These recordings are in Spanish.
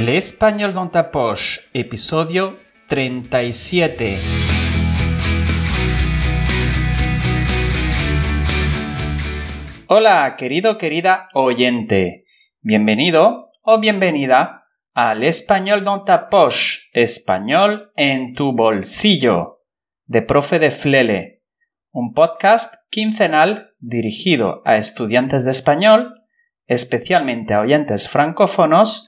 L'Espagnol dans ta poche, episodio 37. Hola, querido, querida oyente. Bienvenido o bienvenida al Español dans ta poche, español en tu bolsillo, de Profe de Flele, un podcast quincenal dirigido a estudiantes de español, especialmente a oyentes francófonos,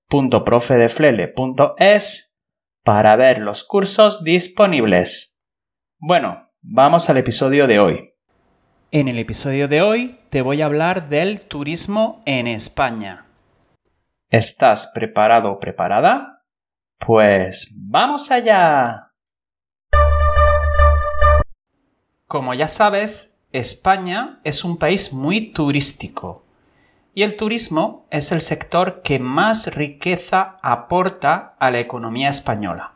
www.profedeflele.es para ver los cursos disponibles. Bueno, vamos al episodio de hoy. En el episodio de hoy te voy a hablar del turismo en España. ¿Estás preparado o preparada? Pues vamos allá. Como ya sabes, España es un país muy turístico y el turismo es el sector que más riqueza aporta a la economía española,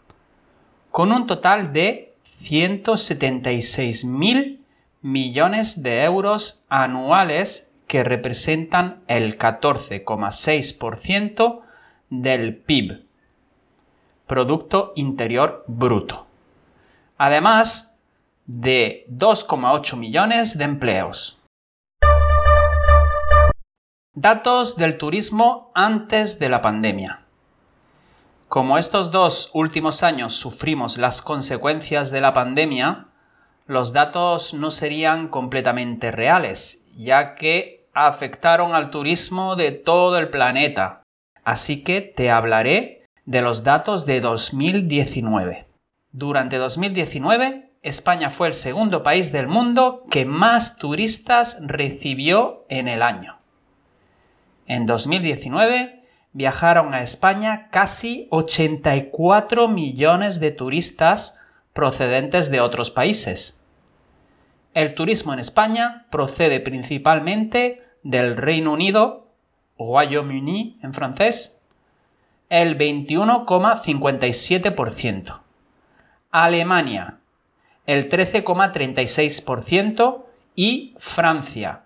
con un total de 176.000 millones de euros anuales que representan el 14,6% del PIB, Producto Interior Bruto. Además de 2,8 millones de empleos. Datos del turismo antes de la pandemia. Como estos dos últimos años sufrimos las consecuencias de la pandemia, los datos no serían completamente reales, ya que afectaron al turismo de todo el planeta. Así que te hablaré de los datos de 2019. Durante 2019, España fue el segundo país del mundo que más turistas recibió en el año. En 2019 viajaron a España casi 84 millones de turistas procedentes de otros países. El turismo en España procede principalmente del Reino Unido, Royaume-Uni en francés, el 21,57%, Alemania, el 13,36% y Francia,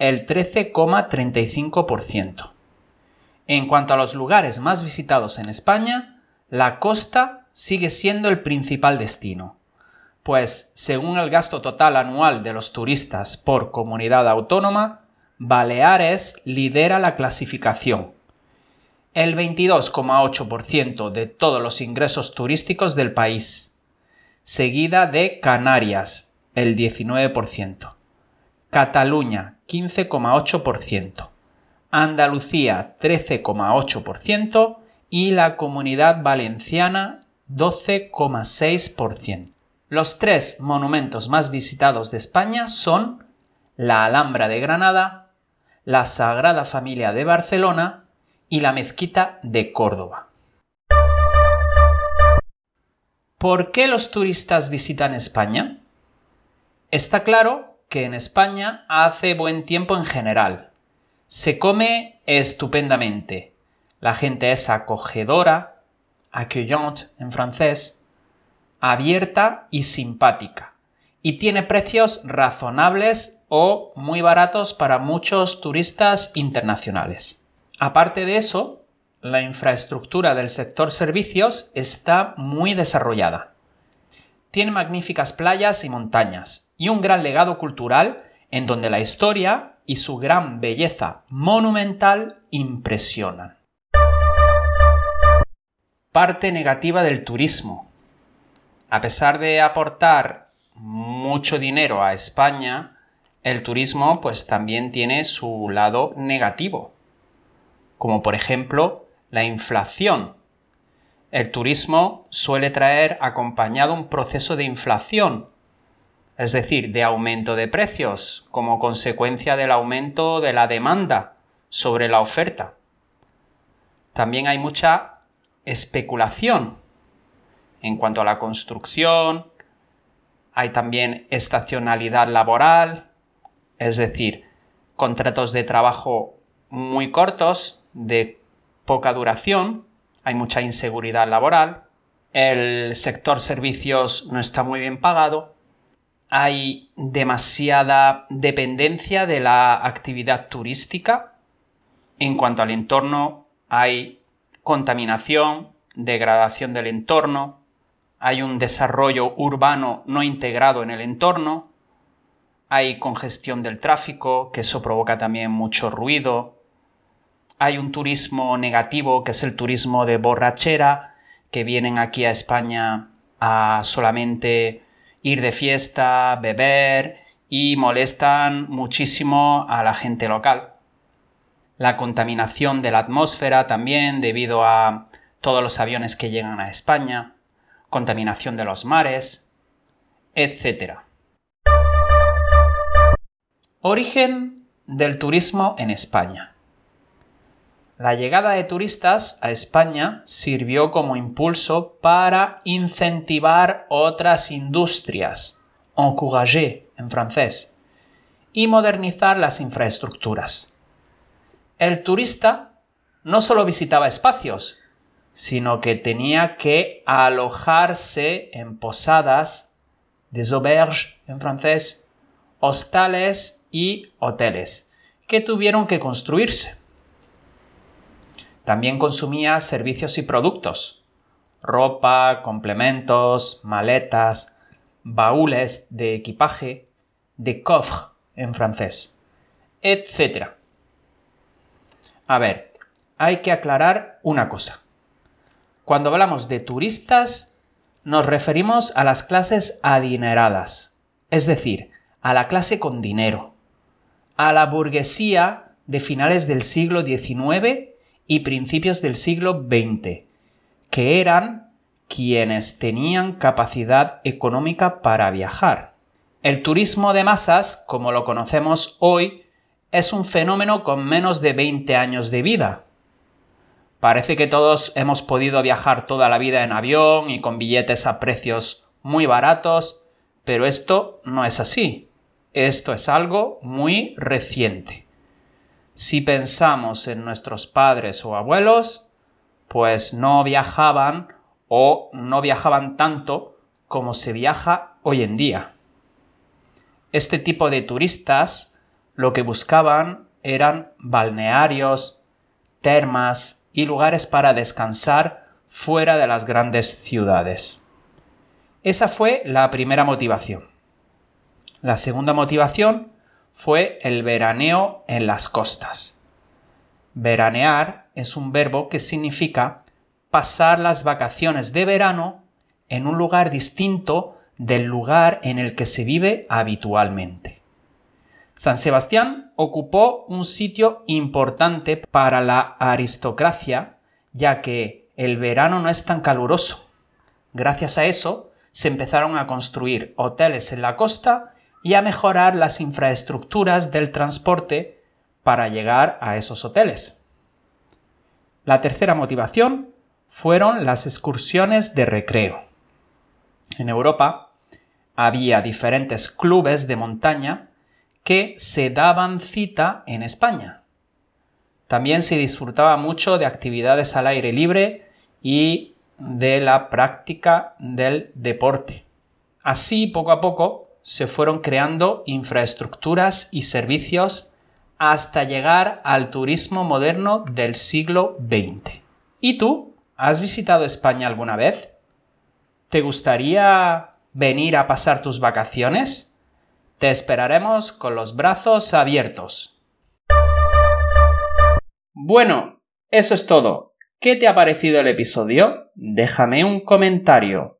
el 13,35%. En cuanto a los lugares más visitados en España, la costa sigue siendo el principal destino, pues según el gasto total anual de los turistas por comunidad autónoma, Baleares lidera la clasificación. El 22,8% de todos los ingresos turísticos del país, seguida de Canarias, el 19%. Cataluña 15,8%, Andalucía 13,8% y la Comunidad Valenciana 12,6%. Los tres monumentos más visitados de España son la Alhambra de Granada, la Sagrada Familia de Barcelona y la Mezquita de Córdoba. ¿Por qué los turistas visitan España? Está claro que en España hace buen tiempo en general. Se come estupendamente. La gente es acogedora, accueillante en francés, abierta y simpática. Y tiene precios razonables o muy baratos para muchos turistas internacionales. Aparte de eso, la infraestructura del sector servicios está muy desarrollada. Tiene magníficas playas y montañas, y un gran legado cultural en donde la historia y su gran belleza monumental impresionan. Parte negativa del turismo. A pesar de aportar mucho dinero a España, el turismo pues también tiene su lado negativo, como por ejemplo la inflación. El turismo suele traer acompañado un proceso de inflación es decir, de aumento de precios como consecuencia del aumento de la demanda sobre la oferta. También hay mucha especulación en cuanto a la construcción, hay también estacionalidad laboral, es decir, contratos de trabajo muy cortos, de poca duración, hay mucha inseguridad laboral, el sector servicios no está muy bien pagado, hay demasiada dependencia de la actividad turística, en cuanto al entorno hay contaminación, degradación del entorno, hay un desarrollo urbano no integrado en el entorno, hay congestión del tráfico, que eso provoca también mucho ruido, hay un turismo negativo, que es el turismo de borrachera, que vienen aquí a España a solamente ir de fiesta, beber y molestan muchísimo a la gente local. La contaminación de la atmósfera también debido a todos los aviones que llegan a España contaminación de los mares, etc. Origen del turismo en España. La llegada de turistas a España sirvió como impulso para incentivar otras industrias, encourager en francés, y modernizar las infraestructuras. El turista no solo visitaba espacios, sino que tenía que alojarse en posadas, des auberges en francés, hostales y hoteles, que tuvieron que construirse. También consumía servicios y productos, ropa, complementos, maletas, baúles de equipaje, de coffre en francés, etc. A ver, hay que aclarar una cosa. Cuando hablamos de turistas, nos referimos a las clases adineradas, es decir, a la clase con dinero, a la burguesía de finales del siglo XIX y principios del siglo XX, que eran quienes tenían capacidad económica para viajar. El turismo de masas, como lo conocemos hoy, es un fenómeno con menos de 20 años de vida, Parece que todos hemos podido viajar toda la vida en avión y con billetes a precios muy baratos, pero esto no es así. Esto es algo muy reciente. Si pensamos en nuestros padres o abuelos, pues no viajaban o no viajaban tanto como se viaja hoy en día. Este tipo de turistas lo que buscaban eran balnearios, termas, y lugares para descansar fuera de las grandes ciudades. Esa fue la primera motivación. La segunda motivación fue el veraneo en las costas. Veranear es un verbo que significa pasar las vacaciones de verano en un lugar distinto del lugar en el que se vive habitualmente. San Sebastián ocupó un sitio importante para la aristocracia, ya que el verano no es tan caluroso. Gracias a eso, se empezaron a construir hoteles en la costa y a mejorar las infraestructuras del transporte para llegar a esos hoteles. La tercera motivación fueron las excursiones de recreo. En Europa había diferentes clubes de montaña que se daban cita en España. También se disfrutaba mucho de actividades al aire libre y de la práctica del deporte. Así, poco a poco, se fueron creando infraestructuras y servicios hasta llegar al turismo moderno del siglo XX. ¿Y tú? ¿Has visitado España alguna vez? ¿Te gustaría venir a pasar tus vacaciones? Te esperaremos con los brazos abiertos. Bueno, eso es todo. ¿Qué te ha parecido el episodio? Déjame un comentario.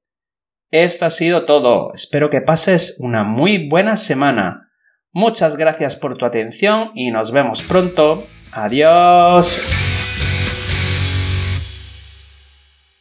Esto ha sido todo. Espero que pases una muy buena semana. Muchas gracias por tu atención y nos vemos pronto. Adiós.